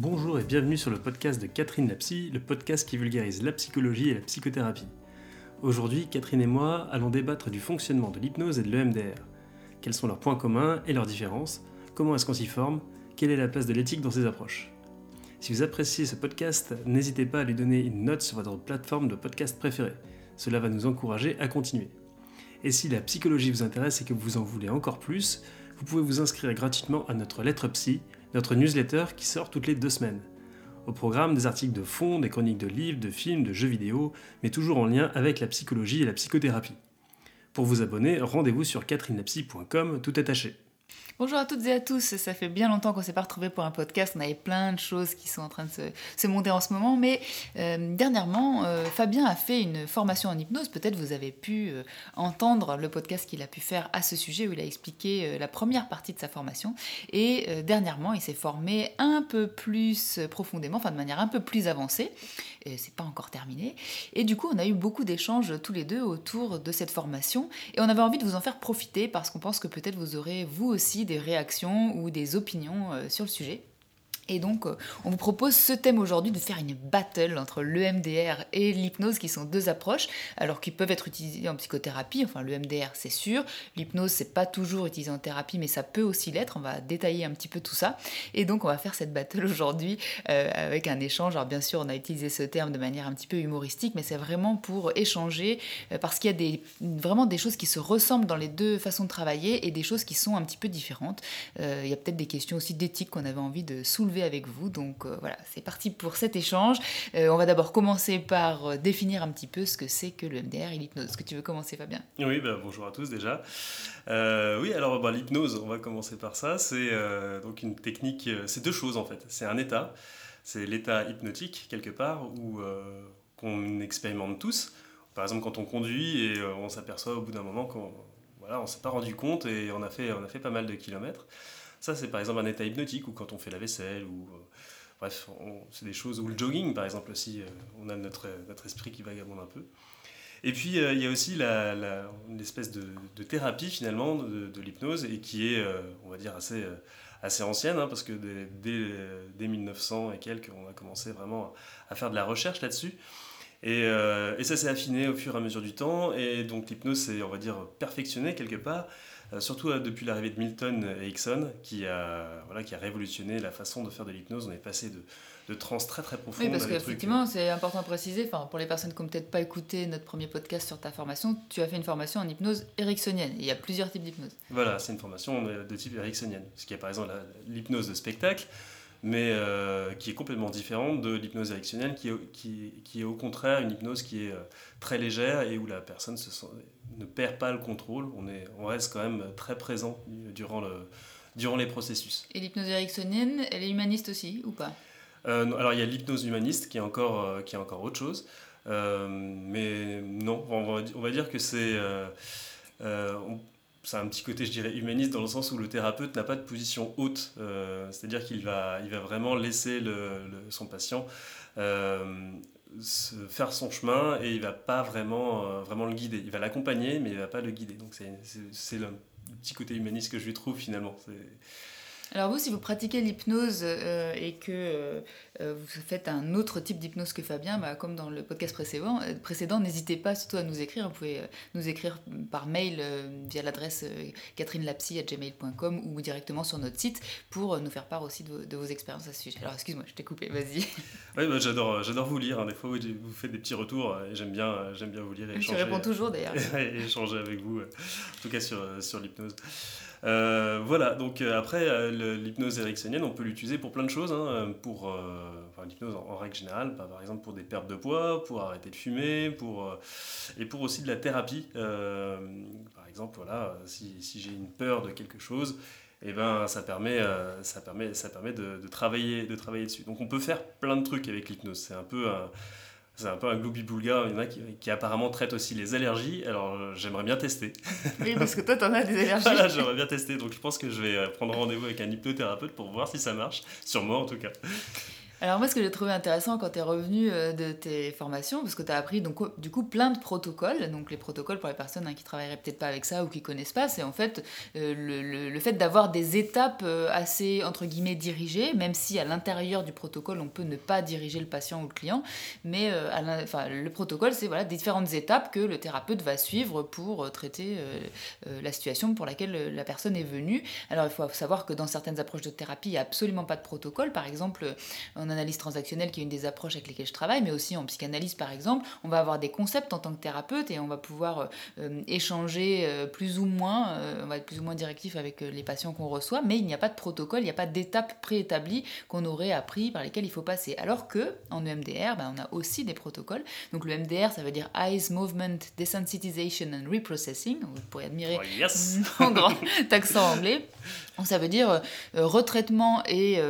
Bonjour et bienvenue sur le podcast de Catherine la Psy, le podcast qui vulgarise la psychologie et la psychothérapie. Aujourd'hui, Catherine et moi allons débattre du fonctionnement de l'hypnose et de l'EMDR. Quels sont leurs points communs et leurs différences? Comment est-ce qu'on s'y forme? Quelle est la place de l'éthique dans ces approches? Si vous appréciez ce podcast, n'hésitez pas à lui donner une note sur votre plateforme de podcast préférée. Cela va nous encourager à continuer. Et si la psychologie vous intéresse et que vous en voulez encore plus, vous pouvez vous inscrire gratuitement à notre lettre psy notre newsletter qui sort toutes les deux semaines. Au programme, des articles de fond, des chroniques de livres, de films, de jeux vidéo, mais toujours en lien avec la psychologie et la psychothérapie. Pour vous abonner, rendez-vous sur catherinepsy.com tout attaché. Bonjour à toutes et à tous, ça fait bien longtemps qu'on s'est pas retrouvés pour un podcast, on avait plein de choses qui sont en train de se, monter en ce moment, mais euh, dernièrement, euh, Fabien a fait une formation en hypnose, peut-être vous avez pu euh, entendre le podcast qu'il a pu faire à ce sujet où il a expliqué la première partie de sa formation, et dernièrement il s'est formé un peu plus profondément, enfin de manière un peu plus avancée, c'est pas encore terminé, et du coup on a eu beaucoup d'échanges tous les deux autour de cette formation, et on avait envie de vous en faire profiter parce qu'on pense que peut-être vous aurez vous aussi des réactions ou des opinions euh, sur le sujet. Et donc, euh, on vous propose ce thème aujourd'hui de faire une battle entre l'EMDR et l'hypnose, qui sont deux approches, alors qui peuvent être utilisées en psychothérapie. Enfin, l'EMDR, c'est sûr. L'hypnose, c'est pas toujours utilisé en thérapie, mais ça peut aussi l'être. On va détailler un petit peu tout ça. Et donc, on va faire cette battle aujourd'hui euh, avec un échange. Alors, bien sûr, on a utilisé ce terme de manière un petit peu humoristique, mais c'est vraiment pour échanger, euh, parce qu'il y a vraiment des choses qui se ressemblent dans les deux façons de travailler et des choses qui sont un petit peu différentes. il y a peut-être des questions aussi d'éthique qu'on avait envie de soulever avec vous. Donc euh, voilà, c'est parti pour cet échange. Euh, on va d'abord commencer par euh, définir un petit peu ce que c'est que le MDR et l'hypnose. Est-ce que tu veux commencer, Fabien? Oui, bah, bonjour à tous déjà. oui, alors bah, l'hypnose, on va commencer par ça. C'est donc une technique, c'est deux choses en fait. C'est un état, c'est l'état hypnotique quelque part où qu'on expérimente tous. Par exemple, quand on conduit et on s'aperçoit au bout d'un moment qu'on voilà, on s'est pas rendu compte et on a fait, on a fait pas mal de kilomètres. Ça, c'est par exemple un état hypnotique ou quand on fait la vaisselle ou. Euh, bref, c'est des choses. Ou le jogging, par exemple, aussi. Euh, on a notre, notre esprit qui vagabonde un peu. Et puis, euh, il y a aussi la, une espèce de, de thérapie, finalement, de, l'hypnose, et qui est, on va dire, assez, assez ancienne, hein, parce que dès, dès, 1900 et quelques, on a commencé vraiment à faire de la recherche là-dessus. Et, et, ça s'est affiné au fur et à mesure du temps, et donc l'hypnose s'est, on va dire, perfectionnée quelque part. Euh, surtout euh, depuis l'arrivée de Milton et Hickson, qui a, voilà, qui a révolutionné la façon de faire de l'hypnose. On est passé de, de trans très très profondes. Oui, parce qu'effectivement, c'est important de préciser, pour les personnes qui n'ont peut-être pas écouté notre premier podcast sur ta formation, tu as fait une formation en hypnose ericksonienne. Il y a plusieurs types d'hypnose. Voilà, c'est une formation de type ericksonienne. Parce qu'il y a par exemple l'hypnose de spectacle, mais euh, qui est complètement différente de l'hypnose qui est, qui, qui, est au contraire une hypnose qui est très légère et où la personne se sent, ne perd pas le contrôle, on, est, on reste quand même très présent durant, le, durant les processus. Et l'hypnose ericksonienne, elle est humaniste aussi ou pas? Euh, Alors il y a l'hypnose humaniste qui est encore, euh, qui est encore autre chose. Euh, mais non, on va, dire que c'est c'est un petit côté, je dirais, humaniste dans le sens où le thérapeute n'a pas de position haute. C'est-à-dire qu'il va, il va vraiment laisser le, son patient faire son chemin et il va pas vraiment, euh, vraiment le guider. Il va l'accompagner, mais il va pas le guider. Donc c'est le petit côté humaniste que je lui trouve finalement. Alors vous, si vous pratiquez l'hypnose euh, et que euh, euh, vous faites un autre type d'hypnose que Fabien, bah, comme dans le podcast précédent, précédent n'hésitez pas surtout à nous écrire. Vous pouvez nous écrire par mail via l'adresse catherinelapsy.gmail.com ou directement sur notre site pour nous faire part aussi de, vos expériences à ce sujet. Alors excuse-moi, je t'ai coupé, vas-y. Oui, bah, j'adore, j'adore vous lire. Hein. Des fois, vous faites des petits retours et j'aime bien, j'aime bien vous lire et échanger. Je réponds toujours d'ailleurs. et échanger avec vous, en tout cas sur, sur l'hypnose. Euh, voilà, donc euh, après, euh, l'hypnose ericksonienne, on peut l'utiliser pour plein de choses. Hein, pour l'hypnose en, règle générale, par exemple pour des pertes de poids, pour arrêter de fumer, pour, et pour aussi de la thérapie. par exemple, voilà, si, j'ai une peur de quelque chose, eh ben, ça permet, ça permet, ça permet de, de, travailler, de travailler dessus. Donc on peut faire plein de trucs avec l'hypnose. C'est un peu c'est un peu un gloubi-boulga. Il y en a qui, apparemment traitent aussi les allergies. Alors euh, j'aimerais bien tester. Oui, parce que toi, tu en as des allergies. voilà, j'aimerais bien tester. Donc je pense que je vais euh, prendre rendez-vous avec un hypnothérapeute pour voir si ça marche. Sur moi, en tout cas. Alors moi, ce que j'ai trouvé intéressant quand tu es revenu euh, de tes formations, parce que tu as appris donc, du coup plein de protocoles, donc les protocoles pour les personnes hein, qui travailleraient peut-être pas avec ça ou qui connaissent pas, c'est en fait euh, le, le, fait d'avoir des étapes euh, assez, entre guillemets, dirigées, même si à l'intérieur du protocole, on peut ne pas diriger le patient ou le client, mais enfin, le protocole, c'est voilà, différentes étapes que le thérapeute va suivre pour traiter la situation pour laquelle la personne est venue. Alors il faut savoir que dans certaines approches de thérapie, il n'y a absolument pas de protocole, par exemple, analyse transactionnelle, qui est une des approches avec lesquelles je travaille, mais aussi en psychanalyse par exemple, on va avoir des concepts en tant que thérapeute et on va pouvoir euh, euh, échanger euh, plus ou moins, on va être plus ou moins directif avec les patients qu'on reçoit, mais il n'y a pas de protocole, il n'y a pas d'étapes préétablies qu'on aurait appris par lesquelles il faut passer. Alors que en EMDR, ben, on a aussi des protocoles. Donc le MDR, ça veut dire Eyes Movement Desensitization and Reprocessing. Vous pourrez admirer oh, yes. mon grand accent anglais. Donc ça veut dire retraitement et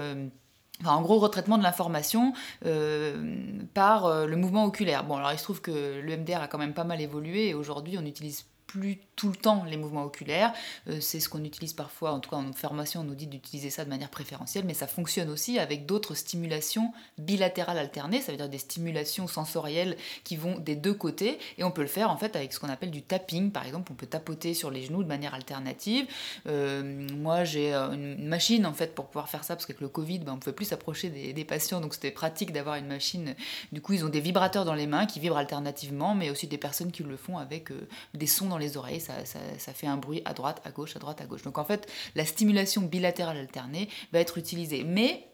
en gros, retraitement de l'information euh, par euh, le mouvement oculaire. Bon, alors il se trouve que le MDR a quand même pas mal évolué et aujourd'hui on utilise plus tout le temps les mouvements oculaires. Euh, c'est ce qu'on utilise parfois, en tout cas en formation, on nous dit d'utiliser ça de manière préférentielle, mais ça fonctionne aussi avec d'autres stimulations bilatérales alternées, ça veut dire des stimulations sensorielles qui vont des deux côtés, et on peut le faire en fait avec ce qu'on appelle du tapping, par exemple, on peut tapoter sur les genoux de manière alternative. Euh, moi, j'ai euh, une machine en fait pour pouvoir faire ça, parce qu'avec le Covid, ben, on ne pouvait plus s'approcher des, patients, donc c'était pratique d'avoir une machine. Du coup, ils ont des vibrateurs dans les mains qui vibrent alternativement, mais aussi des personnes qui le font avec des sons dans les oreilles ça, fait un bruit à droite, à gauche, à droite, à gauche. Donc en fait, la stimulation bilatérale alternée va être utilisée. Mais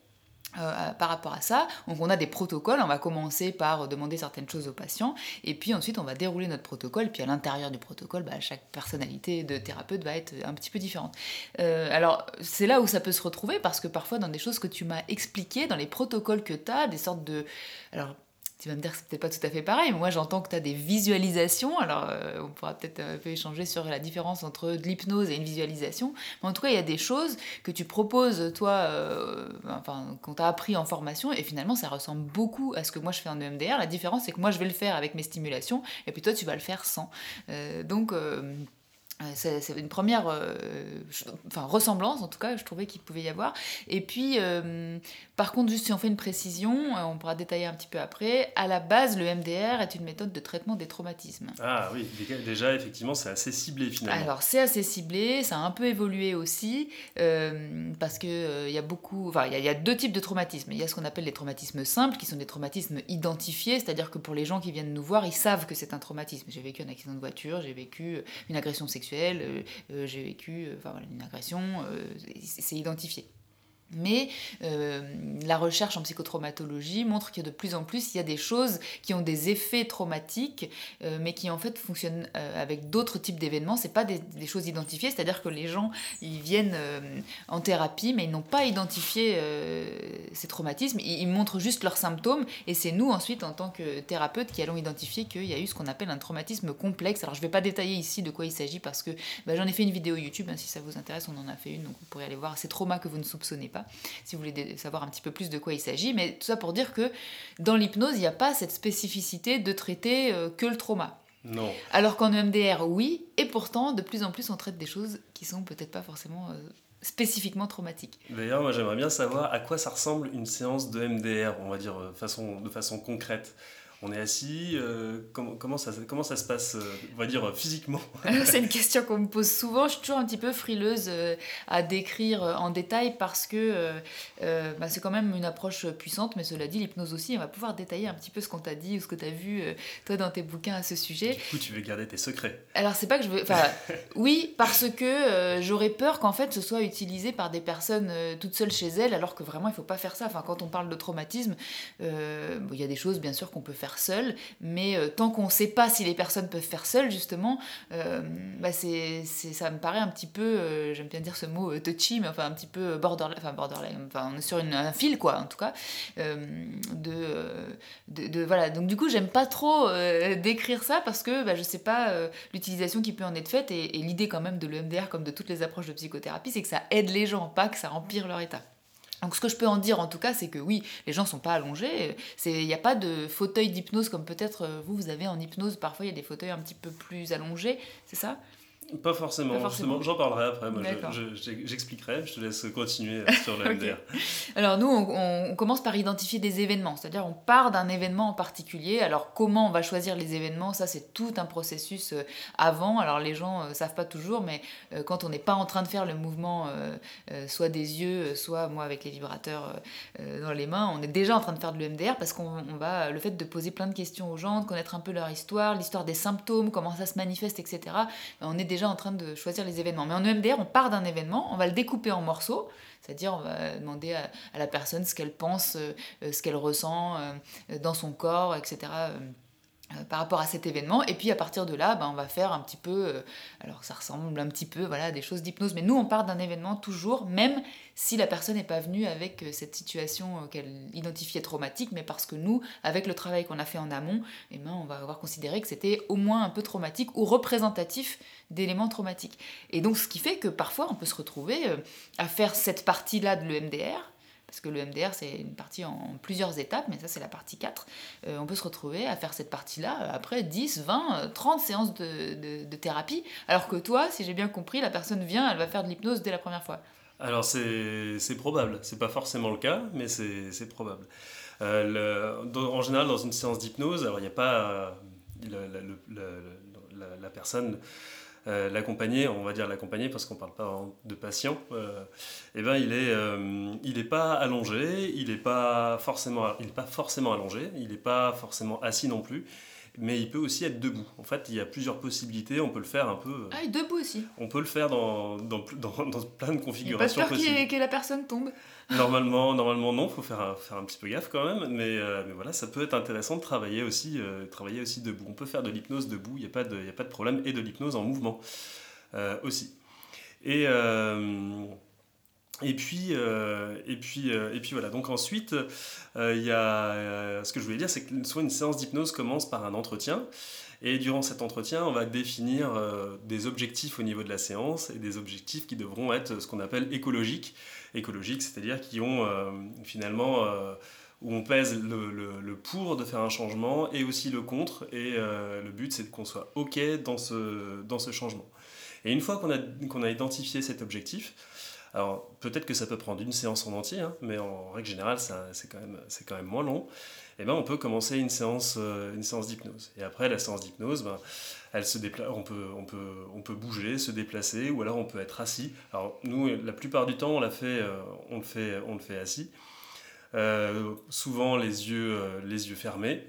euh, par rapport à ça. Donc on a des protocoles, on va commencer par demander certaines choses aux patients, et puis ensuite on va dérouler notre protocole, puis à l'intérieur du protocole, bah, chaque personnalité de thérapeute va être un petit peu différente. Euh, alors c'est là où ça peut se retrouver, parce que parfois dans des choses que tu m'as expliquées, dans les protocoles que tu as, des sortes de... Alors tu vas me dire que c'est peut-être pas tout à fait pareil, mais moi j'entends que tu as des visualisations, alors euh, on pourra peut-être un peu échanger sur la différence entre de l'hypnose et une visualisation, mais en tout cas il y a des choses que tu proposes toi, euh, enfin qu'on t'a appris en formation, et finalement ça ressemble beaucoup à ce que moi je fais en EMDR, la différence c'est que moi je vais le faire avec mes stimulations, et puis toi tu vas le faire sans. Euh, donc euh, c'est une première euh, enfin, ressemblance, en tout cas, je trouvais qu'il pouvait y avoir. Et puis, euh, par contre, juste si on fait une précision, on pourra détailler un petit peu après, à la base, le MDR est une méthode de traitement des traumatismes. Ah oui, déjà, effectivement, c'est assez ciblé finalement. Alors, c'est assez ciblé, ça a un peu évolué aussi, parce qu'il il y a beaucoup, enfin, il y, a deux types de traumatismes. Il y a ce qu'on appelle les traumatismes simples, qui sont des traumatismes identifiés, c'est-à-dire que pour les gens qui viennent nous voir, ils savent que c'est un traumatisme. J'ai vécu un accident de voiture, j'ai vécu une agression sexuelle euh, euh, j'ai vécu euh, une agression, c'est identifié. Mais euh, la recherche en psychotraumatologie montre que de plus en plus, il y a des choses qui ont des effets traumatiques, euh, mais qui en fait fonctionnent euh, avec d'autres types d'événements. C'est pas des, choses identifiées, c'est-à-dire que les gens ils viennent en thérapie, mais ils n'ont pas identifié ces traumatismes. Ils, montrent juste leurs symptômes, et c'est nous ensuite, en tant que thérapeutes, qui allons identifier qu'il y a eu ce qu'on appelle un traumatisme complexe. Alors je vais pas détailler ici de quoi il s'agit parce que bah, j'en ai fait une vidéo YouTube. Hein, si ça vous intéresse, on en a fait une, donc vous pourrez aller voir ces traumas que vous ne soupçonnez pas si vous voulez savoir un petit peu plus de quoi il s'agit. Mais tout ça pour dire que dans l'hypnose, il n'y a pas cette spécificité de traiter euh, que le trauma. Non. Alors qu'en EMDR, oui, et pourtant, de plus en plus, on traite des choses qui sont peut-être pas forcément euh, spécifiquement traumatiques. D'ailleurs, moi j'aimerais bien savoir à quoi ça ressemble une séance de MDR, on va dire euh, façon, de façon concrète on est assis, euh, comment, comment, ça, comment ça se passe, euh, on va dire, physiquement C'est une question qu'on me pose souvent. Je suis toujours un petit peu frileuse euh, à décrire en détail parce que bah, c'est quand même une approche puissante, mais cela dit, l'hypnose aussi, on va pouvoir détailler un petit peu ce qu'on t'a dit ou ce que tu as vu, toi, dans tes bouquins à ce sujet. Du coup, tu veux garder tes secrets Alors, c'est pas que je veux... Enfin, oui, parce que j'aurais peur qu'en fait, ce soit utilisé par des personnes toutes seules chez elles, alors que vraiment, il faut pas faire ça. Enfin, quand on parle de traumatisme, il y a des choses, bien sûr, qu'on peut faire seul, mais euh, tant qu'on ne sait pas si les personnes peuvent faire seul, justement, euh, bah ça me paraît un petit peu, euh, j'aime bien dire ce mot touchy, mais enfin un petit peu borderline, enfin on est sur un fil quoi, en tout cas, de, voilà. Donc du coup, j'aime pas trop décrire ça parce que bah, je sais pas l'utilisation qui peut en être faite et l'idée quand même de l'EMDR comme de toutes les approches de psychothérapie, c'est que ça aide les gens, pas que ça empire leur état. Donc ce que je peux en dire en tout cas, c'est que oui, les gens sont pas allongés. Il n'y a pas de fauteuil d'hypnose comme peut-être euh, vous, vous avez en hypnose. Parfois, il y a des fauteuils un petit peu plus allongés, c'est ça? Pas forcément, j'en parlerai après, moi j'expliquerai, je, te laisse continuer sur le MDR. Alors nous, on, commence par identifier des événements, c'est-à-dire on part d'un événement en particulier, alors comment on va choisir les événements, ça c'est tout un processus euh, avant, alors les gens ne euh, savent pas toujours, mais euh, quand on n'est pas en train de faire le mouvement, soit des yeux, soit moi avec les vibrateurs dans les mains, on est déjà en train de faire de l'EMDR parce qu'on va, le fait de poser plein de questions aux gens, de connaître un peu leur histoire, l'histoire des symptômes, comment ça se manifeste, etc., on est en train de choisir les événements. Mais en EMDR, on part d'un événement, on va le découper en morceaux, c'est-à-dire on va demander à, la personne ce qu'elle pense, euh, ce qu'elle ressent euh, dans son corps, etc. Euh, par rapport à cet événement. Et puis à partir de là, ben, on va faire un petit peu, euh, alors ça ressemble un petit peu voilà, à des choses d'hypnose, mais nous on part d'un événement toujours, même si la personne n'est pas venue avec euh, cette situation qu'elle identifiait traumatique, mais parce que nous, avec le travail qu'on a fait en amont, eh ben, on va avoir considéré que c'était au moins un peu traumatique ou représentatif d'éléments traumatiques. Et donc ce qui fait que parfois on peut se retrouver à faire cette partie-là de l'EMDR, parce que le MDR c'est une partie en plusieurs étapes, mais ça c'est la partie 4, euh, on peut se retrouver à faire cette partie-là euh, après 10, 20, 30 séances de, thérapie, alors que toi, si j'ai bien compris, la personne vient, elle va faire de l'hypnose dès la première fois. Alors c'est probable, c'est pas forcément le cas, mais c'est probable. Euh, en général, dans une séance d'hypnose, alors il n'y a pas... la, personne euh, l'accompagner, on va dire l'accompagner parce qu'on parle pas de patient, euh, eh ben, il n'est euh, est pas allongé, il n'est pas forcément allongé, il n'est pas forcément assis non plus mais il peut aussi être debout. En fait, il y a plusieurs possibilités, on peut le faire un peu... Ah, et debout aussi. On peut le faire dans, dans, dans, dans plein de configurations il pas peur que la personne tombe. Normalement, normalement non, il faut faire un, faire un petit peu gaffe quand même, mais, mais voilà, ça peut être intéressant de travailler aussi, travailler aussi debout. On peut faire de l'hypnose debout, il n'y a, pas de, a pas de problème, et de l'hypnose en mouvement aussi. Et... Et puis, euh, et, puis, euh, et puis voilà, donc ensuite, euh, y a, ce que je voulais dire, c'est que soit une séance d'hypnose commence par un entretien, et durant cet entretien, on va définir des objectifs au niveau de la séance, et des objectifs qui devront être ce qu'on appelle écologiques. Écologiques, c'est-à-dire qui ont finalement, où on pèse le, le, pour de faire un changement, et aussi le contre, et le but c'est qu'on soit OK dans ce, dans ce changement. Et une fois qu'on a, qu'on a identifié cet objectif, alors peut-être que ça peut prendre une séance en entier, hein, mais en règle générale, c'est quand, même, quand même moins long. Et eh ben, on peut commencer une séance, euh, une séance d'hypnose. Et après la séance d'hypnose, ben, elle se déplace, on, peut, on, peut, on peut bouger, se déplacer, ou alors on peut être assis. Alors nous, la plupart du temps, on, l'a fait, euh, on, le, fait, on le fait assis. Euh, souvent les yeux, les yeux fermés.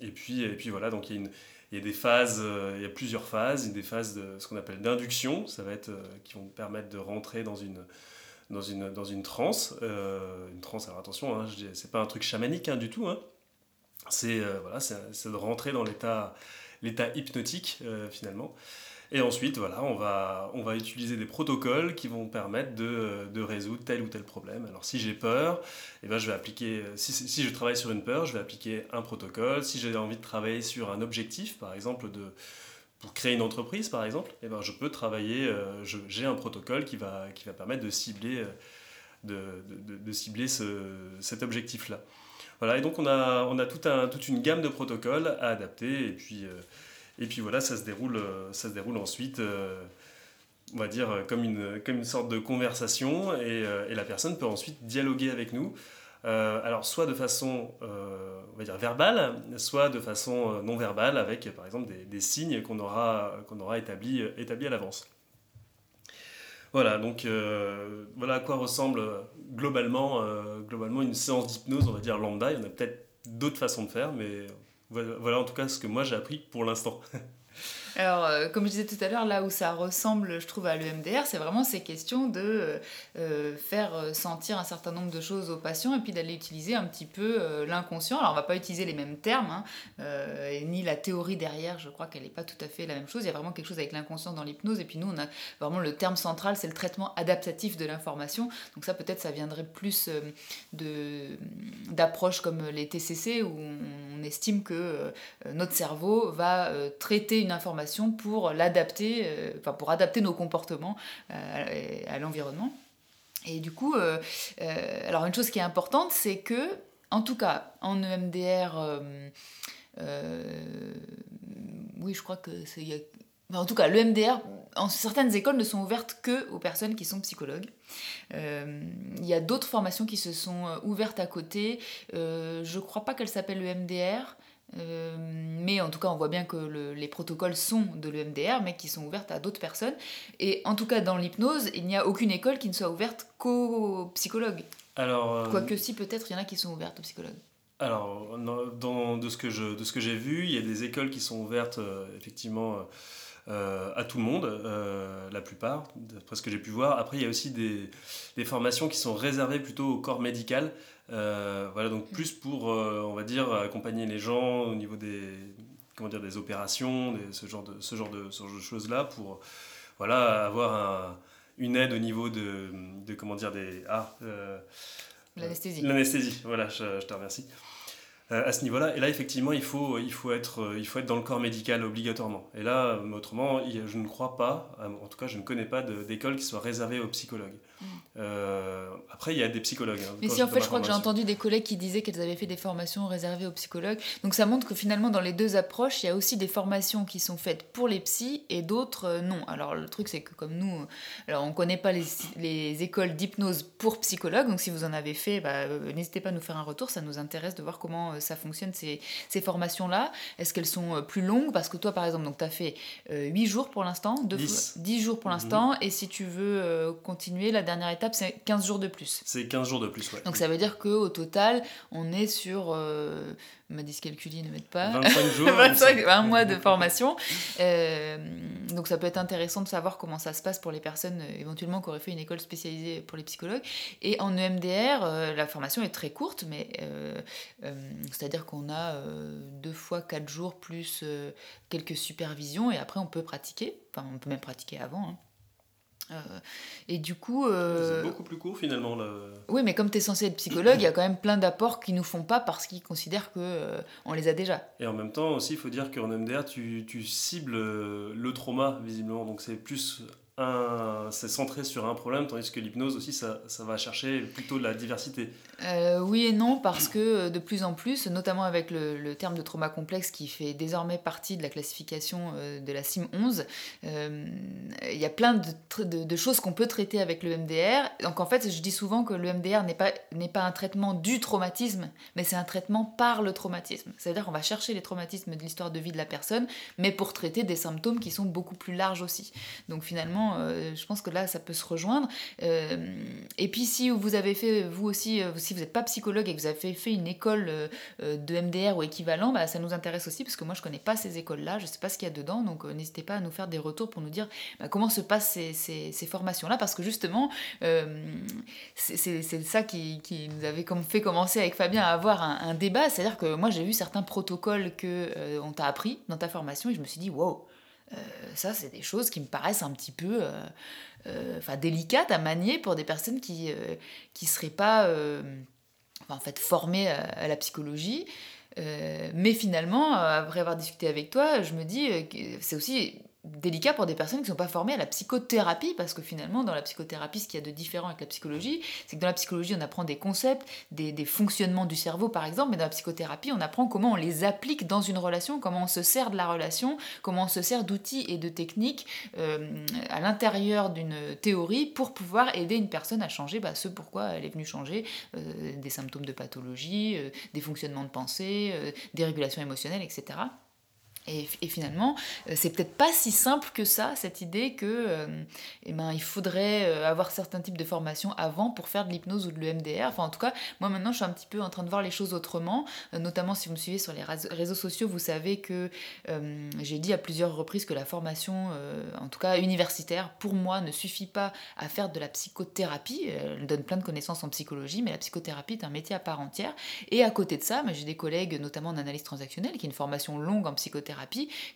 et, puis, et puis voilà, donc il y a une il y a des phases, euh, il y a plusieurs phases, il y a des phases de ce qu'on appelle d'induction, ça va être euh, qui vont permettre de rentrer dans une dans une dans une transe, euh, une transe. Alors attention, hein, c'est pas un truc chamanique hein, du tout. Hein. C'est voilà, c'est de rentrer dans l'état l'état hypnotique finalement. Et ensuite, voilà, on va, on va utiliser des protocoles qui vont permettre de, de résoudre tel ou tel problème. Alors si j'ai peur, eh ben, je vais appliquer, si, je travaille sur une peur, je vais appliquer un protocole. Si j'ai envie de travailler sur un objectif, par exemple, de, pour créer une entreprise, par exemple, eh ben, je peux travailler, euh, j'ai un protocole qui va, qui va permettre de cibler, euh, de, de, cibler ce, cet objectif-là. Voilà, et donc on a, on a tout un, toute une gamme de protocoles à adapter, et puis... Euh, et puis voilà, ça se déroule, euh, ça se déroule ensuite, euh, on va dire, comme une, comme une sorte de conversation, et, euh, la personne peut ensuite dialoguer avec nous. alors, soit de façon, on va dire, verbale, soit de façon non verbale, avec par exemple des, des signes qu'on aura, qu'on aura établis établi à l'avance. Voilà, donc voilà à quoi ressemble globalement, globalement une séance d'hypnose, on va dire lambda. Il y en a peut-être d'autres façons de faire, mais voilà, en tout cas ce que moi j'ai appris pour l'instant. Alors, euh, comme je disais tout à l'heure, là où ça ressemble, je trouve, à l'EMDR, c'est vraiment ces questions de euh, euh, faire sentir un certain nombre de choses aux patients et puis d'aller utiliser un petit peu l'inconscient. Alors, on va pas utiliser les mêmes termes, hein, ni la théorie derrière, je crois qu'elle n'est pas tout à fait la même chose. Il y a vraiment quelque chose avec l'inconscient dans l'hypnose. Et puis nous, on a vraiment le terme central, c'est le traitement adaptatif de l'information. Donc ça, peut-être, ça viendrait plus d'approches comme les TCC, où on estime que notre cerveau va traiter une information pour l'adapter, euh, pour adapter nos comportements euh, à, l'environnement. Et du coup, euh, alors une chose qui est importante, c'est que, en tout cas, en EMDR, oui, je crois que c'est en tout cas, le MDR, en certaines écoles ne sont ouvertes que aux personnes qui sont psychologues. Il y a d'autres formations qui se sont ouvertes à côté. Je ne crois pas qu'elles s'appellent le MDR. Mais en tout cas, on voit bien que les protocoles sont de l'EMDR, mais qui sont ouvertes à d'autres personnes. Et en tout cas, dans l'hypnose, il n'y a aucune école qui ne soit ouverte qu'aux psychologues. Alors, Quoique si, peut-être, il y en a qui sont ouvertes aux psychologues. Alors, dans, de ce que j'ai vu, il y a des écoles qui sont ouvertes, effectivement euh, à tout le monde, euh, la plupart, d'après ce que j'ai pu voir. Après, il y a aussi des, des, formations qui sont réservées plutôt au corps médical. Euh, voilà, donc plus pour, on va dire, accompagner les gens au niveau des, comment dire, des opérations, ce, genre de, ce, genre de, choses-là, pour voilà, avoir un, une aide au niveau de, de comment dire, des... Ah, L'anesthésie. L'anesthésie, voilà, je, je te remercie. Euh, à ce niveau-là. Et là, effectivement, il faut, il, faut être, euh, il faut être dans le corps médical obligatoirement. Et là, autrement, je ne crois pas, en tout cas, je ne connais pas d'école qui soit réservée aux psychologues. Euh, après, il y a des psychologues. Hein, Mais si, en fait, je crois que j'ai entendu des collègues qui disaient qu'elles avaient fait des formations réservées aux psychologues. Donc ça montre que finalement, dans les deux approches, il y a aussi des formations qui sont faites pour les psys et d'autres non. Alors le truc, c'est que comme nous, alors on ne connaît pas les, les écoles d'hypnose pour psychologues. Donc si vous en avez fait, bah, n'hésitez pas à nous faire un retour. Ça nous intéresse de voir comment euh, ça fonctionne, ces, ces formations-là Est-ce qu'elles sont euh, plus longues? Parce que toi, par exemple, tu as fait 8 euh, jours pour l'instant, 10. 10 jours pour l'instant, et si tu veux continuer, la dernière étape, c'est 15 jours de plus. C'est 15 jours de plus, ouais. Donc ça veut dire qu'au total, on est sur ma dyscalculie ne m'aide pas. 25 jours. 25, un mois de formation. Euh, donc ça peut être intéressant de savoir comment ça se passe pour les personnes euh, éventuellement qui auraient fait une école spécialisée pour les psychologues. Et en EMDR, euh, la formation est très courte, mais c'est-à-dire qu'on a deux fois quatre jours plus quelques supervisions et après on peut pratiquer. Enfin, on peut même pratiquer avant. Hein. Euh, et du coup. Euh, c'est beaucoup plus court finalement. Oui, mais comme tu es censé être psychologue, il y a quand même plein d'apports qu'ils nous font pas parce qu'ils considèrent qu'on euh, on les a déjà. Et en même temps aussi, il faut dire qu'en MDR, tu, tu cibles le trauma visiblement. Donc c'est plus c'est centré sur un problème, tandis que l'hypnose aussi, ça, ça, va chercher plutôt de la diversité. Euh, oui et non, parce que euh, de plus en plus, notamment avec le, terme de trauma complexe qui fait désormais partie de la classification euh, de la CIM 11, il y a plein de, de, de choses qu'on peut traiter avec le MDR. Donc en fait, je dis souvent que le MDR n'est pas, n'est pas un traitement du traumatisme, mais c'est un traitement par le traumatisme. C'est-à-dire qu'on va chercher les traumatismes de l'histoire de vie de la personne, mais pour traiter des symptômes qui sont beaucoup plus larges aussi. Donc finalement, euh, je pense que là, ça peut se rejoindre. Euh, et puis, si vous avez fait, vous aussi, euh, si vous n'êtes pas psychologue et que vous avez fait une école de MDR ou équivalent, bah, ça nous intéresse aussi parce que moi, je connais pas ces écoles-là, je sais pas ce qu'il y a dedans. Donc, n'hésitez pas à nous faire des retours pour nous dire bah, comment se passent ces, formations-là parce que justement, c'est ça qui, nous avait comme fait commencer avec Fabien à avoir un, débat. C'est-à-dire que moi, j'ai vu certains protocoles que on t'a appris dans ta formation et je me suis dit, wow, euh, ça, c'est des choses qui me paraissent un petit peu euh, euh, enfin, délicates à manier pour des personnes qui ne seraient pas en fait, formées à, la psychologie. mais finalement, après avoir discuté avec toi, je me dis que c'est aussi délicat pour des personnes qui ne sont pas formées à la psychothérapie, parce que finalement, dans la psychothérapie, ce qu'il y a de différent avec la psychologie, c'est que dans la psychologie, on apprend des concepts, des, des, fonctionnements du cerveau, par exemple, mais dans la psychothérapie, on apprend comment on les applique dans une relation, comment on se sert de la relation, comment on se sert d'outils et de techniques euh, à l'intérieur d'une théorie pour pouvoir aider une personne à changer bah, ce pourquoi elle est venue changer, euh, des symptômes de pathologie, euh, des fonctionnements de pensée, des régulations émotionnelles, etc. Et, finalement, euh, c'est peut-être pas si simple que ça, cette idée que euh, eh ben, il faudrait euh, avoir certains types de formations avant pour faire de l'hypnose ou de l'EMDR. Enfin, en tout cas, moi maintenant, je suis un petit peu en train de voir les choses autrement. notamment, si vous me suivez sur les réseaux sociaux, vous savez que j'ai dit à plusieurs reprises que la formation, en tout cas universitaire, pour moi, ne suffit pas à faire de la psychothérapie. Elle donne plein de connaissances en psychologie, mais la psychothérapie est un métier à part entière. Et à côté de ça, j'ai des collègues, notamment en analyse transactionnelle, qui est une formation longue en psychothérapie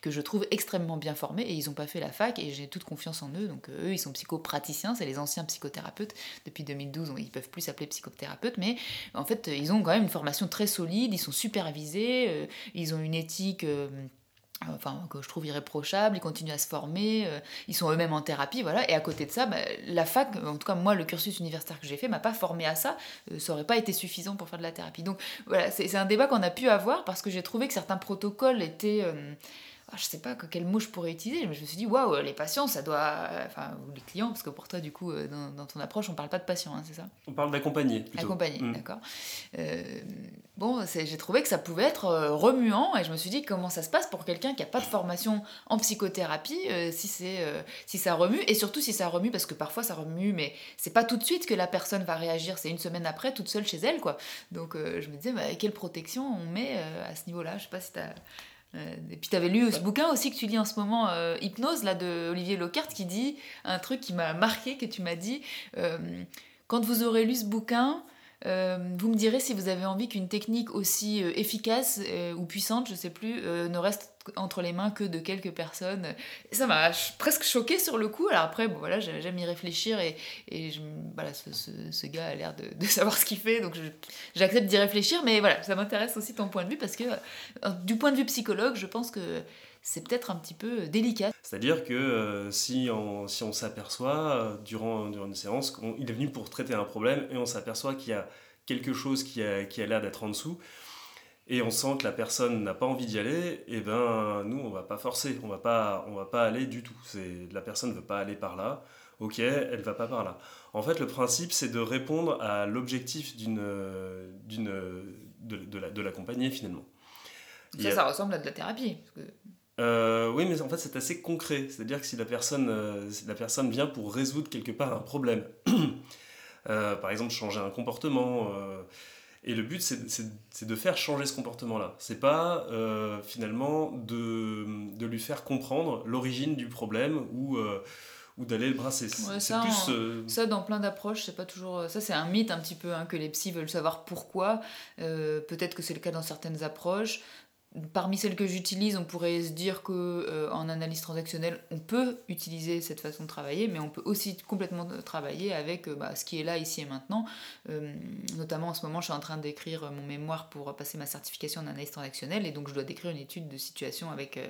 que je trouve extrêmement bien formés et ils n'ont pas fait la fac et j'ai toute confiance en eux. Donc euh, eux, ils sont psychopraticiens, c'est les anciens psychothérapeutes. Depuis 2012, ils peuvent plus s'appeler psychothérapeutes, mais en fait, ils ont quand même une formation très solide, ils sont supervisés, euh, ils ont une éthique euh, enfin que je trouve irréprochable, ils continuent à se former, ils sont eux-mêmes en thérapie, voilà. Et à côté de ça, bah, la fac, en tout cas moi, le cursus universitaire que j'ai fait m'a pas formé à ça, ça aurait pas été suffisant pour faire de la thérapie. Donc voilà, c'est un débat qu'on a pu avoir parce que j'ai trouvé que certains protocoles étaient ah, je sais pas quel mot je pourrais utiliser, mais je me suis dit, waouh, les patients, ça doit. Enfin, ou les clients, parce que pour toi, du coup, euh, dans, ton approche, on parle pas de patients, hein, c'est ça? On parle d'accompagner. Accompagner, mm. d'accord. Euh, bon, j'ai trouvé que ça pouvait être euh, remuant, et je me suis dit, comment ça se passe pour quelqu'un qui a pas de formation en psychothérapie, si, c'est si ça remue, et surtout si ça remue, parce que parfois ça remue, mais c'est pas tout de suite que la personne va réagir, c'est une semaine après, toute seule chez elle, quoi. Donc, je me disais, bah, quelle protection on met à ce niveau-là? Je sais pas si tu as euh, et puis tu avais lu ce bouquin aussi que tu lis en ce moment, euh, Hypnose, là, de Olivier Lockhart, qui dit un truc qui m'a marqué, que tu m'as dit, euh, quand vous aurez lu ce bouquin, euh, vous me direz si vous avez envie qu'une technique aussi euh, efficace euh, ou puissante, je sais plus, ne reste entre les mains que de quelques personnes. Ça m'a presque choqué sur le coup. Alors après, bon, voilà, j'aime y réfléchir et, et je, voilà, ce, ce, gars a l'air de, de, savoir ce qu'il fait, donc j'accepte d'y réfléchir. Mais voilà, ça m'intéresse aussi ton point de vue parce que du point de vue psychologue, je pense que c'est peut-être un petit peu délicat. C'est-à-dire que si on, si on s'aperçoit durant, durant une séance qu'il est venu pour traiter un problème et on s'aperçoit qu'il y a quelque chose qui a, qui a l'air d'être en dessous, et on sent que la personne n'a pas envie d'y aller, et eh ben nous on va pas forcer, on va pas, on va pas aller du tout. C'est la personne veut pas aller par là, ok, elle va pas par là. En fait, le principe c'est de répondre à l'objectif d'une, d'une, de, l'accompagner finalement. Ça, ça ressemble à de la thérapie. Euh, oui, mais en fait, c'est assez concret. C'est-à-dire que si la, personne, euh, si la personne vient pour résoudre quelque part un problème, euh, par exemple changer un comportement, et le but, c'est de faire changer ce comportement-là. C'est pas finalement de, de, lui faire comprendre l'origine du problème ou ou d'aller le brasser. ça, plus, ça, dans plein d'approches, c'est pas toujours. Ça, c'est un mythe un petit peu hein, que les psys veulent savoir pourquoi. Peut-être que c'est le cas dans certaines approches. Parmi celles que j'utilise, on pourrait se dire que euh, en analyse transactionnelle, on peut utiliser cette façon de travailler, mais on peut aussi complètement travailler avec euh, bah, ce qui est là, ici et maintenant. Euh, notamment en ce moment, je suis en train d'écrire mon mémoire pour passer ma certification en analyse transactionnelle, et donc je dois décrire une étude de situation avec,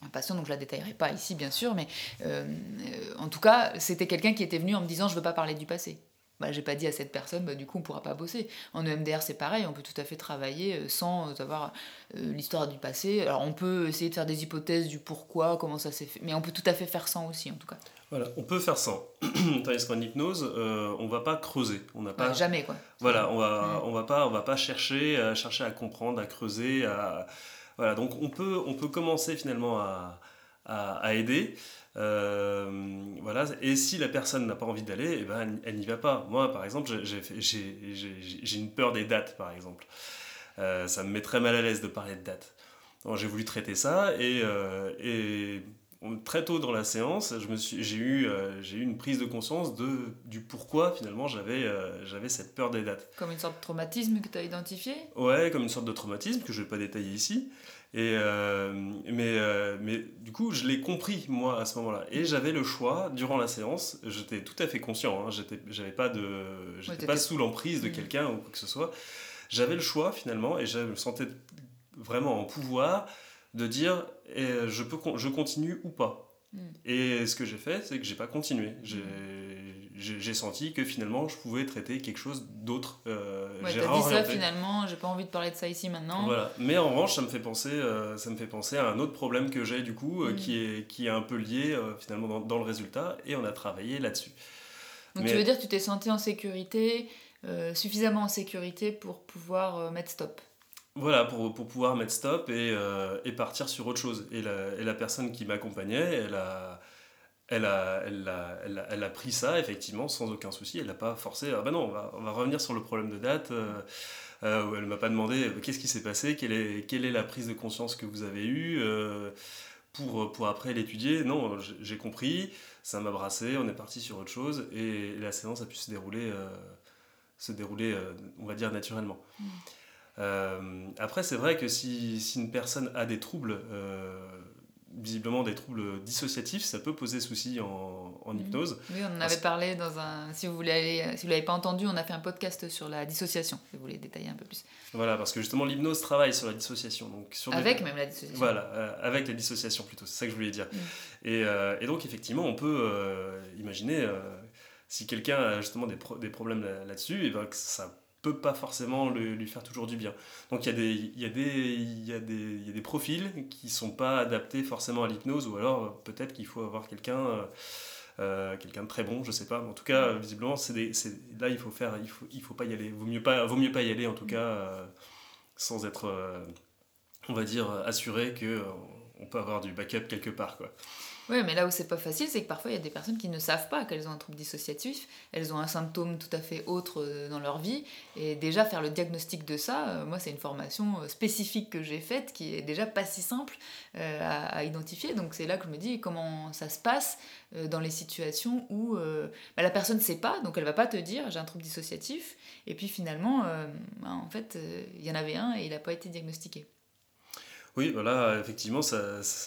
un patient, donc je la détaillerai pas ici bien sûr, mais en tout cas, c'était quelqu'un qui était venu en me disant je veux pas parler du passé bah, j'ai pas dit à cette personne, bah, du coup on pourra pas bosser. En EMDR c'est pareil, on peut tout à fait travailler euh, sans avoir euh, l'histoire du passé. Alors on peut essayer de faire des hypothèses du pourquoi, comment ça s'est fait, mais on peut tout à fait faire sans aussi en tout cas. Voilà, on peut faire sans. Tandis qu'en hypnose, euh, on va pas creuser. On n'a pas. jamais quoi. Voilà, on va, on va pas, on va pas chercher, à chercher à comprendre, à creuser, à voilà. Donc on peut, on peut commencer finalement à, à, à aider. Euh, voilà. Et si la personne n'a pas envie d'aller, eh ben, elle, n'y va pas. Moi, par exemple, j'ai une peur des dates, par exemple. Euh, ça me met très mal à l'aise de parler de dates. J'ai voulu traiter ça et, euh, et très tôt dans la séance, j'ai eu, eu une prise de conscience de, du pourquoi finalement j'avais j'avais cette peur des dates. Comme une sorte de traumatisme que tu as identifié? Ouais, comme une sorte de traumatisme que je ne vais pas détailler ici. Et, euh, mais, euh, mais du coup, je l'ai compris, moi, à ce moment-là. Et j'avais le choix, durant la séance, j'étais tout à fait conscient, hein, j'avais pas, de, j'étais pas sous l'emprise de mm. quelqu'un ou quoi que ce soit. J'avais le choix, finalement, et je me sentais vraiment en pouvoir de dire eh, je, peux, je continue ou pas. Mm. Et ce que j'ai fait, c'est que j'ai pas continué. J'ai j'ai senti que finalement je pouvais traiter quelque chose d'autre. Euh, ouais, t'as dit ça finalement, j'ai pas envie de parler de ça ici maintenant. Voilà. Mais en revanche, ça me fait penser, euh, ça me fait penser à un autre problème que j'ai du coup, euh, mm. qui, est, qui est un peu lié euh, finalement dans, dans, le résultat, et on a travaillé là-dessus. Donc tu veux dire que tu t'es senti en sécurité, suffisamment en sécurité pour pouvoir mettre stop voilà, pour, pour, pouvoir mettre stop et, et, partir sur autre chose. Et la, et la personne qui m'accompagnait, elle a, elle a, elle, a, elle, a, elle a, pris ça, effectivement, sans aucun souci. Elle n'a pas forcé. Ah ben non, on va, on va, revenir sur le problème de date. Euh, euh, elle ne m'a pas demandé euh, qu'est-ce qui s'est passé, quelle est, quelle est la prise de conscience que vous avez eue pour, pour après l'étudier. Non, j'ai compris, ça m'a brassé, on est parti sur autre chose et la séance a pu se dérouler, se dérouler on va dire, naturellement. Mmh. après, c'est vrai que si, si, une personne a des troubles visiblement des troubles dissociatifs, ça peut poser souci en, en hypnose. Oui, on en avait parlé dans un. Si vous voulez aller, si vous l'avez pas entendu, on a fait un podcast sur la dissociation. Si vous voulez détailler un peu plus. Voilà, parce que justement l'hypnose travaille sur la dissociation, donc sur avec même la dissociation. Voilà, euh, avec la dissociation plutôt. C'est ça que je voulais dire. Mm. Et, euh, et, donc effectivement, on peut euh, imaginer si quelqu'un a justement des, des problèmes là-dessus, et ben que ça pas forcément lui faire toujours du bien. Donc il y, a des, y a des, il, y a des, il y a des profils qui sont pas adaptés forcément à l'hypnose, ou alors peut-être qu'il faut avoir quelqu'un euh, quelqu'un de très bon, je sais pas. Mais en tout cas, visiblement, c'est là, il faut faire, il faut, il faut pas y aller. Vaut mieux pas, vaut mieux pas y aller, en tout cas, euh, sans être, euh, on va dire, assuré que on peut avoir du backup quelque part, quoi. Oui, mais là où c'est pas facile, c'est que parfois il y a des personnes qui ne savent pas qu'elles ont un trouble dissociatif, elles ont un symptôme tout à fait autre euh, dans leur vie, et déjà faire le diagnostic de ça, euh, moi c'est une formation euh, spécifique que j'ai faite qui est déjà pas si simple à, identifier, donc c'est là que je me dis comment ça se passe dans les situations où bah, la personne ne sait pas, donc elle va pas te dire j'ai un trouble dissociatif, et puis finalement, bah, en fait, il y en avait un et il n'a pas été diagnostiqué. Oui, voilà, effectivement, ça,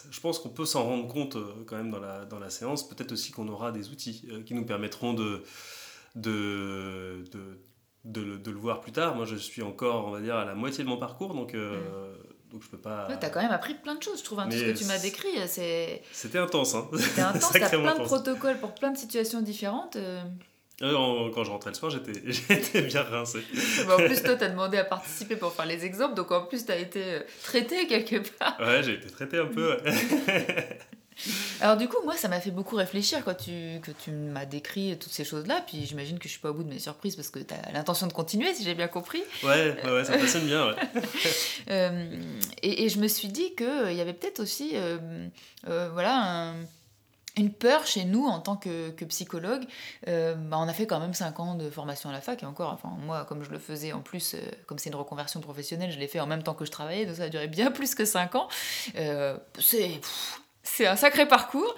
je pense qu'on peut s'en rendre compte euh, quand même dans la, dans la séance. Peut-être aussi qu'on aura des outils euh, qui nous permettront de, de, de, de, le voir plus tard. Moi, je suis encore, on va dire, à la moitié de mon parcours, donc, euh, mm. donc je peux pas... tu as quand même appris plein de choses, je trouve. Hein, tout ce que tu m'as décrit, c'est... C'était intense. Hein. C'était intense, tu plein de protocoles pour plein de situations différentes. Quand je rentrais le soir, j'étais bien rincé. en plus, toi, tu as demandé à participer pour faire les exemples, donc en plus, tu as été euh, traité quelque part. Ouais, j'ai été traité un peu. Alors du coup, moi, ça m'a fait beaucoup réfléchir quand tu, que tu m'as décrit toutes ces choses-là. Puis j'imagine que je suis pas au bout de mes surprises parce que tu as l'intention de continuer, si j'ai bien compris. Ouais, ouais, ça fonctionne bien. Ouais. Euh, et, et, je me suis dit qu'il euh, y avait peut-être aussi voilà, un une peur chez nous en tant que, psychologue. Euh, bah, on a fait quand même 5 ans de formation à la fac et encore, enfin moi comme je le faisais en plus, euh, comme c'est une reconversion professionnelle, je l'ai fait en même temps que je travaillais, donc ça a duré bien plus que 5 ans. Euh, c'est c'est un sacré parcours.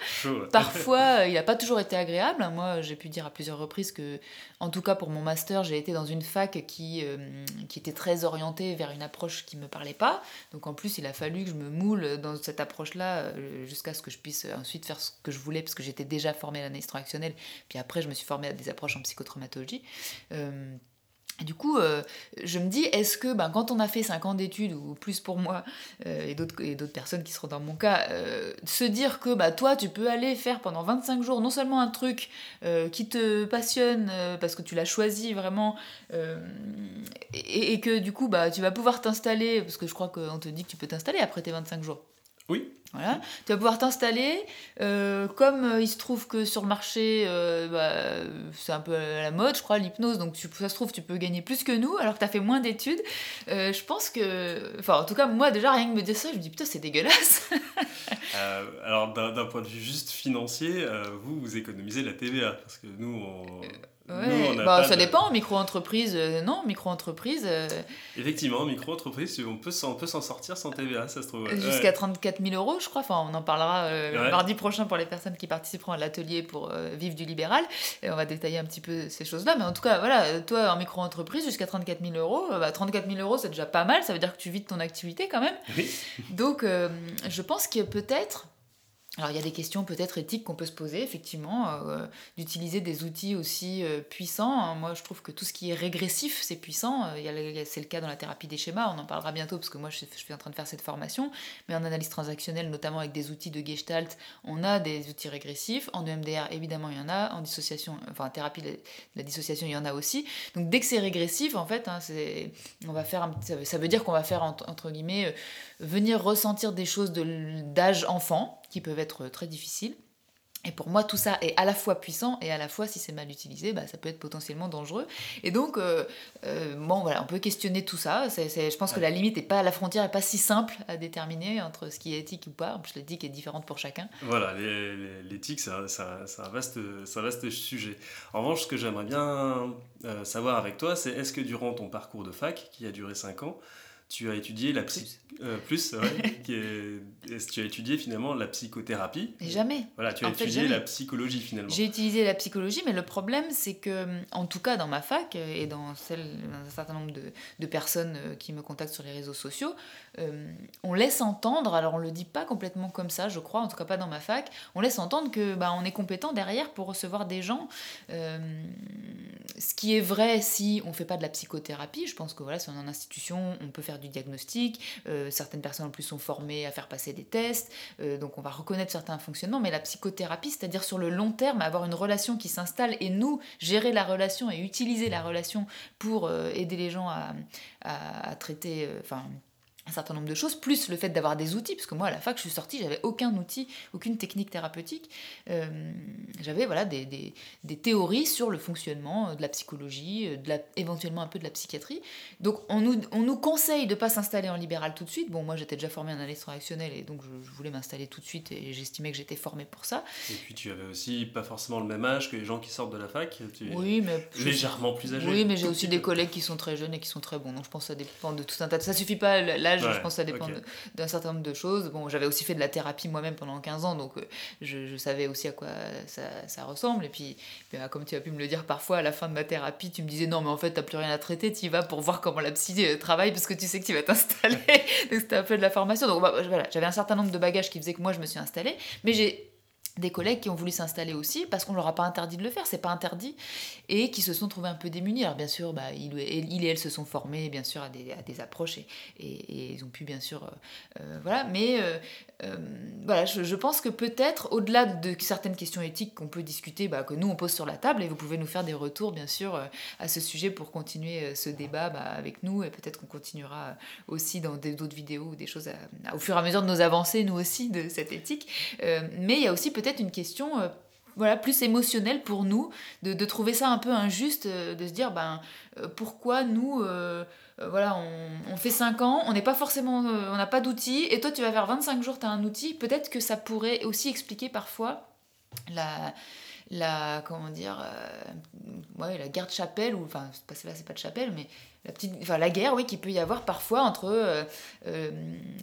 Parfois, euh, il n'a pas toujours été agréable. Moi, j'ai pu dire à plusieurs reprises que, en tout cas pour mon master, j'ai été dans une fac qui, euh, qui était très orientée vers une approche qui ne me parlait pas. Donc en plus, il a fallu que je me moule dans cette approche-là euh, jusqu'à ce que je puisse ensuite faire ce que je voulais, parce que j'étais déjà formée à l'analyse transactionnelle. Puis après, je me suis formée à des approches en psychotraumatologie. Du coup, euh, je me dis, est-ce que ben, quand on a fait 5 ans d'études, ou plus pour moi, euh, et d'autres personnes qui seront dans mon cas, euh, se dire que bah, toi, tu peux aller faire pendant 25 jours non seulement un truc qui te passionne, parce que tu l'as choisi vraiment, et, que du coup, bah, tu vas pouvoir t'installer, parce que je crois qu'on te dit que tu peux t'installer après tes 25 jours. Oui. Voilà. Tu vas pouvoir t'installer. Euh, comme euh, il se trouve que sur le marché, euh, bah, c'est un peu à la mode, je crois, l'hypnose, donc tu, ça se trouve, tu peux gagner plus que nous, alors que tu as fait moins d'études. je pense que. Enfin, en tout cas, moi, déjà, rien que me dire ça, je me dis, putain, c'est dégueulasse. alors, d'un point de vue juste financier, vous, vous économisez la TVA, parce que nous, on Ouais, bah, ça dépend, micro-entreprise, euh, non, micro-entreprise. Euh, Effectivement, micro-entreprise, on peut s'en sortir sans TVA, ça se trouve. Jusqu'à 34 000 euros, je crois. Enfin, on en parlera euh, mardi prochain pour les personnes qui participeront à l'atelier pour vivre du libéral. Et on va détailler un petit peu ces choses-là. Mais en tout cas, voilà, toi, en micro-entreprise, jusqu'à 34 000 euros, bah, 34 000 euros, c'est déjà pas mal. Ça veut dire que tu vis de ton activité quand même. Donc, je pense que peut-être alors il y a des questions peut-être éthiques qu'on peut se poser, effectivement, euh, d'utiliser des outils aussi euh, puissants. Moi je trouve que tout ce qui est régressif, c'est puissant. Euh, c'est le cas dans la thérapie des schémas, on en parlera bientôt parce que moi je, suis en train de faire cette formation. Mais en analyse transactionnelle, notamment avec des outils de Gestalt, on a des outils régressifs. En EMDR, évidemment, il y en a. En dissociation, enfin en thérapie de la dissociation, il y en a aussi. Donc dès que c'est régressif, en fait, hein, on va faire ça veut dire qu'on va faire entre guillemets venir ressentir des choses d'âge enfant qui peuvent être très difficiles. Et pour moi, tout ça est à la fois puissant et à la fois, si c'est mal utilisé, bah, ça peut être potentiellement dangereux. Et donc, euh, euh, bon, voilà, on peut questionner tout ça. je pense que la limite est pas, la frontière n'est pas si simple à déterminer entre ce qui est éthique ou pas. Plus, l'éthique est différente pour chacun. Voilà, l'éthique, c'est un, un, vaste, un vaste sujet. En revanche, ce que j'aimerais bien euh, savoir avec toi, c'est est-ce que durant ton parcours de fac, qui a duré 5 ans, tu as étudié la plus, euh, plus tu as étudié finalement la psychothérapie. jamais. Voilà, tu as étudié la psychologie finalement. J'ai utilisé la psychologie, mais le problème c'est que, en tout cas dans ma fac et dans, celle, un certain nombre de, de, personnes euh, qui me contactent sur les réseaux sociaux, euh, on laisse entendre, alors on le dit pas complètement comme ça, je crois, en tout cas pas dans ma fac, on laisse entendre que bah, on est compétent derrière pour recevoir des gens. ce qui est vrai si on ne fait pas de la psychothérapie, je pense que voilà, si on est en institution, on peut faire du diagnostic, euh, certaines personnes en plus sont formées à faire passer des tests, euh, donc on va reconnaître certains fonctionnements, mais la psychothérapie, c'est-à-dire sur le long terme, avoir une relation qui s'installe et nous, gérer la relation et utiliser la relation pour euh, aider les gens à, à traiter, enfin un certain nombre de choses, plus le fait d'avoir des outils, parce que moi à la fac je suis sortie, j'avais aucun outil, aucune technique thérapeutique, euh, j'avais voilà des, des, des, théories sur le fonctionnement de la psychologie, euh, de la, éventuellement un peu de la psychiatrie. Donc on nous, on nous conseille de ne pas s'installer en libéral tout de suite. Bon moi j'étais déjà formée en analyse transactionnelle et donc je, voulais m'installer tout de suite et j'estimais que j'étais formée pour ça. Et puis tu avais aussi pas forcément le même âge que les gens qui sortent de la fac, tu oui, mais légèrement plus âgé. Oui mais j'ai aussi des collègues qui sont très jeunes et qui sont très bons, donc je pense que ça dépend de tout un tas de... Ça suffit pas je pense que ça dépend d'un certain nombre de choses. Bon, j'avais aussi fait de la thérapie moi-même pendant 15 ans, donc euh, je, savais aussi à quoi ça, ressemble. Et puis, bah, comme tu as pu me le dire parfois, à la fin de ma thérapie, tu me disais non, mais en fait, tu n'as plus rien à traiter, tu y vas pour voir comment la psy euh, travaille parce que tu sais que tu vas t'installer. donc, c'était un peu de la formation. Donc, bah, voilà, j'avais un certain nombre de bagages qui faisaient que moi, je me suis installée. Mais j'ai des collègues qui ont voulu s'installer aussi parce qu'on leur a pas interdit de le faire, c'est pas interdit, et qui se sont trouvés un peu démunis. Alors bien sûr, bah, il, et elles se sont formés bien sûr à des, à des approches et, et, ils ont pu bien sûr, euh, euh, voilà. Mais euh, voilà, je, pense que peut-être au-delà de certaines questions éthiques qu'on peut discuter, bah, que nous on pose sur la table, et vous pouvez nous faire des retours bien sûr à ce sujet pour continuer ce débat bah, avec nous, et peut-être qu'on continuera aussi dans d'autres vidéos ou des choses au fur et à mesure de nos avancées, nous aussi, de cette éthique. mais il y a aussi peut une question euh, voilà, plus émotionnelle pour nous, de, trouver ça un peu injuste, euh, de se dire ben, euh, pourquoi nous, voilà, on, fait 5 ans, on n'est pas forcément, on n'a pas d'outils, et toi tu vas faire 25 jours, tu un outil, peut-être que ça pourrait aussi expliquer parfois la, la comment dire ouais, la guerre de chapelle ou enfin c'est pas c'est pas de chapelle mais la, petite, enfin, la guerre, oui, qu'il peut y avoir parfois entre euh, euh,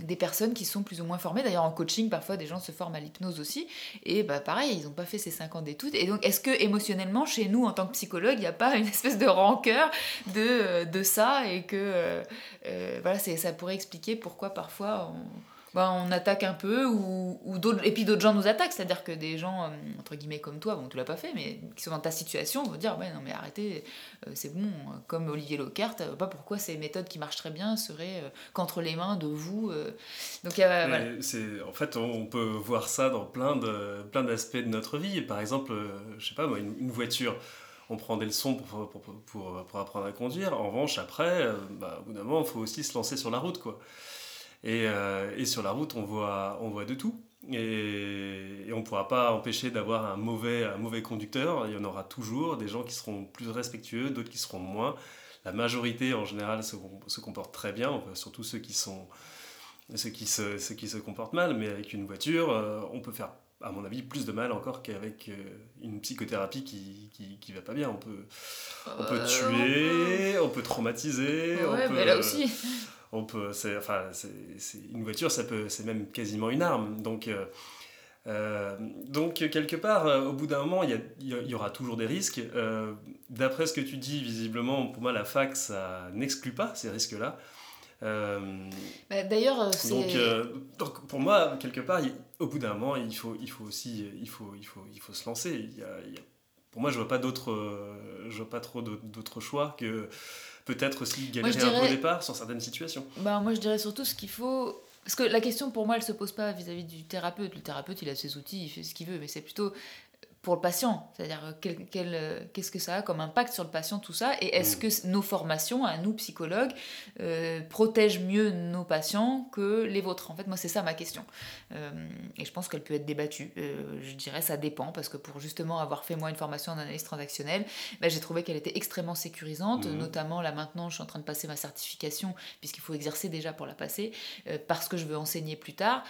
des personnes qui sont plus ou moins formées. D'ailleurs, en coaching, parfois, des gens se forment à l'hypnose aussi. Et bah, pareil, ils n'ont pas fait ces 5 ans d'études. Et donc, est-ce que émotionnellement, chez nous, en tant que psychologue, il n'y a pas une espèce de rancœur de, euh, de ça et que voilà, ça pourrait expliquer pourquoi parfois on bah, on attaque un peu, ou, ou d'autres, et puis d'autres gens nous attaquent, c'est-à-dire que des gens, euh, entre guillemets, comme toi, bon, tu l'as pas fait, mais qui sont dans ta situation, vont dire, ouais, non, mais arrêtez, euh, c'est bon, comme Olivier Lockhart, euh, pas pourquoi ces méthodes qui marchent très bien seraient qu'entre les mains de vous. Donc, c'est, en fait, on peut voir ça dans plein, de, plein d'aspects de notre vie. Par exemple, je sais pas, moi, une, voiture on prend des leçons pour, pour, pour, pour, apprendre à conduire. En revanche, après, bah, au bout d'un moment, il faut aussi se lancer sur la route. quoi. Et, euh, et, sur la route, on voit, on voit de tout. Et, on ne pourra pas empêcher d'avoir un mauvais, un mauvais conducteur. Il y en aura toujours des gens qui seront plus respectueux, d'autres qui seront moins. La majorité, en général, se, se comporte très bien, surtout ceux qui, sont, ceux, qui se, ceux qui se comportent mal. Mais avec une voiture, euh, on peut faire à mon avis, plus de mal encore qu'avec euh, une psychothérapie qui, qui, qui, va pas bien. On peut, on peut tuer, on peut traumatiser. Ouais, on mais là aussi on peut, c'est, enfin, c'est, une voiture, ça peut, c'est même quasiment une arme. Donc, euh, euh, donc quelque part, euh, au bout d'un moment, il y, y, aura toujours des risques. d'après ce que tu dis, visiblement, pour moi, la fac, ça n'exclut pas ces risques-là. Bah, d'ailleurs, donc, donc, pour moi, quelque part, au bout d'un moment, il faut, il faut aussi, il faut, il faut, il faut se lancer. A, pour moi, je vois pas d'autres, je vois pas trop d'autres choix que peut-être aussi galérer un peu au départ sur certaines situations bah, Moi, je dirais surtout ce qu'il faut. Parce que la question pour moi, elle se pose pas vis-à-vis -vis du thérapeute. Le thérapeute, il a ses outils, il fait ce qu'il veut, mais c'est plutôt pour le patient C'est-à-dire, quel, euh, qu'est-ce que ça a comme impact sur le patient, tout ça? Et est-ce mm. que nos formations, à nous, psychologues, euh, protègent mieux nos patients que les vôtres? En fait, moi, c'est ça ma question. Euh, et je pense qu'elle peut être débattue. je dirais, ça dépend, parce que pour justement avoir fait, moi, une formation en analyse transactionnelle, bah, j'ai trouvé qu'elle était extrêmement sécurisante. Mm. Notamment, là, maintenant, je suis en train de passer ma certification, puisqu'il faut exercer déjà pour la passer, parce que je veux enseigner plus tard.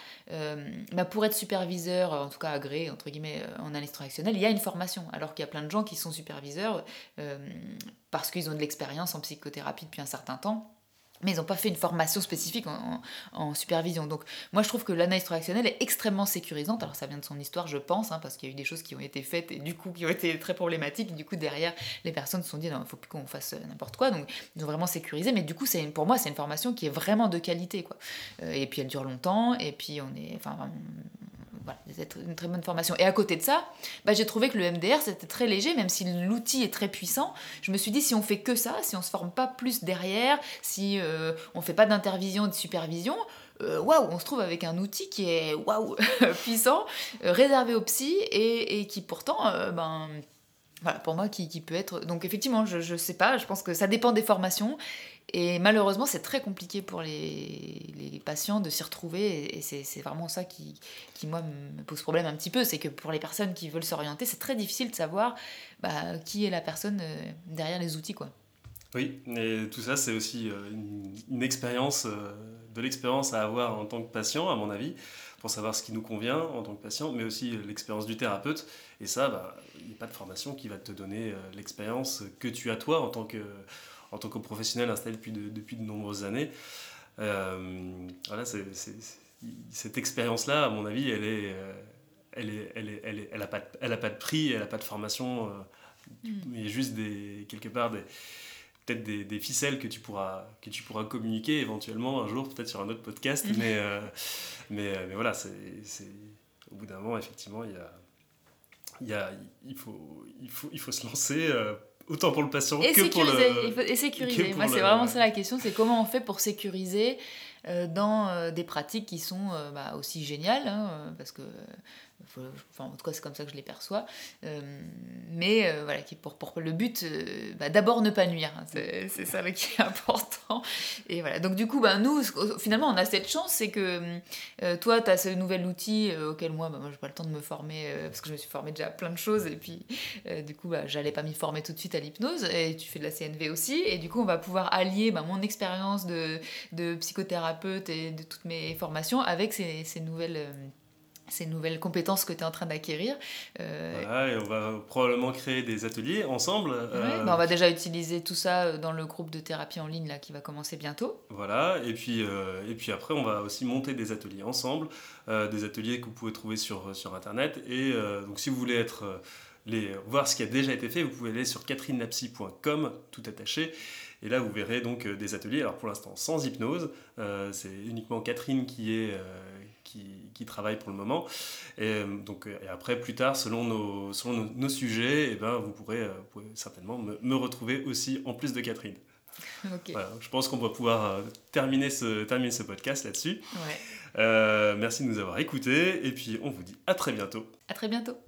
Bah, pour être superviseur, en tout cas agréé, entre guillemets, en analyse transactionnelle, il y a une formation, alors qu'il y a plein de gens qui sont superviseurs euh, parce qu'ils ont de l'expérience en psychothérapie depuis un certain temps mais ils n'ont pas fait une formation spécifique en, supervision. Donc moi je trouve que l'analyse transactionnelle est extrêmement sécurisante. Alors ça vient de son histoire je pense, hein, parce qu'il y a eu des choses qui ont été faites et du coup qui ont été très problématiques. Du coup derrière les personnes se sont dit non il faut plus qu'on fasse n'importe quoi. Donc ils ont vraiment sécurisé. Mais du coup c'est pour moi c'est une formation qui est vraiment de qualité. Quoi. Euh, et puis elle dure longtemps et puis on est... Enfin voilà, une très bonne formation. Et à côté de ça, bah, j'ai trouvé que le MDR, c'était très léger, même si l'outil est très puissant. Je me suis dit, si on fait que ça, si on se forme pas plus derrière, si euh, on fait pas d'intervision, de supervision, euh, waouh, on se trouve avec un outil qui est waouh puissant, euh, réservé aux psy et, et qui pourtant, ben voilà, pour moi, qui, qui, peut être. Donc, effectivement, je ne sais pas, je pense que ça dépend des formations. Et malheureusement, c'est très compliqué pour les, les patients de s'y retrouver. Et c'est vraiment ça qui, qui, moi, me pose problème un petit peu. C'est que pour les personnes qui veulent s'orienter, c'est très difficile de savoir bah, qui est la personne euh, derrière les outils. Quoi. Oui, et tout ça, c'est aussi euh, une, expérience, euh, de l'expérience à avoir en tant que patient, à mon avis, pour savoir ce qui nous convient en tant que patient, mais aussi l'expérience du thérapeute. Et ça, bah, il n'y a pas de formation qui va te donner l'expérience que tu as toi en tant que en tant que professionnel installé depuis de, depuis de nombreuses années. Euh, voilà, cette expérience-là, à mon avis, elle est, euh, elle est, elle est, elle est, elle a pas, elle a pas de prix, elle n'a pas de formation. Euh, mm. Il y a juste des, quelque part des, peut-être des, des, ficelles que tu pourras que tu pourras communiquer éventuellement un jour, peut-être sur un autre podcast. Mm. Mais, mais, mais voilà, c'est, au bout d'un moment, effectivement, il y a, il, y a, il, faut, il, faut, il faut se lancer autant pour le patient que pour le... Et sécuriser. Moi, c'est vraiment ça la question, c'est comment on fait pour sécuriser euh, dans euh, des pratiques qui sont euh, bah, aussi géniales, hein, parce que enfin, en tout cas, c'est comme ça que je les perçois. Mais voilà, qui pour, pour le but, bah, d'abord ne pas nuire. Hein, c'est ça qui est important. Et voilà. Donc, du coup, bah, nous, finalement, on a cette chance, c'est que toi, tu as ce nouvel outil auquel moi, bah, moi, j'ai pas le temps de me former, parce que je me suis formée déjà à plein de choses. Et puis, du coup, bah, j'allais pas m'y former tout de suite à l'hypnose. Et tu fais de la CNV aussi. Et du coup, on va pouvoir allier bah, mon expérience de, de, psychothérapeute et de toutes mes formations avec ces, ces nouvelles ces nouvelles compétences que tu es en train d'acquérir. Euh, voilà, et on va probablement créer des ateliers ensemble. Euh, bah, on va déjà utiliser tout ça euh, dans le groupe de thérapie en ligne là, qui va commencer bientôt. Voilà, et puis, et puis après, on va aussi monter des ateliers ensemble, des ateliers que vous pouvez trouver sur, sur Internet. Et donc, si vous voulez être, les, voir ce qui a déjà été fait, vous pouvez aller sur catherinelapsy.com, tout attaché. Et là, vous verrez donc des ateliers. Alors pour l'instant, sans hypnose. c'est uniquement Catherine qui est, qui, travaille pour le moment. Et, euh, donc, et après, plus tard, selon nos, selon nos, sujets, et eh ben, vous, pourrez, euh, vous pourrez certainement me, me, retrouver aussi en plus de Catherine. Voilà, je pense qu'on va pouvoir euh, terminer ce, terminer ce podcast là-dessus. Ouais. Euh, merci de nous avoir écoutés et puis on vous dit à très bientôt. À très bientôt.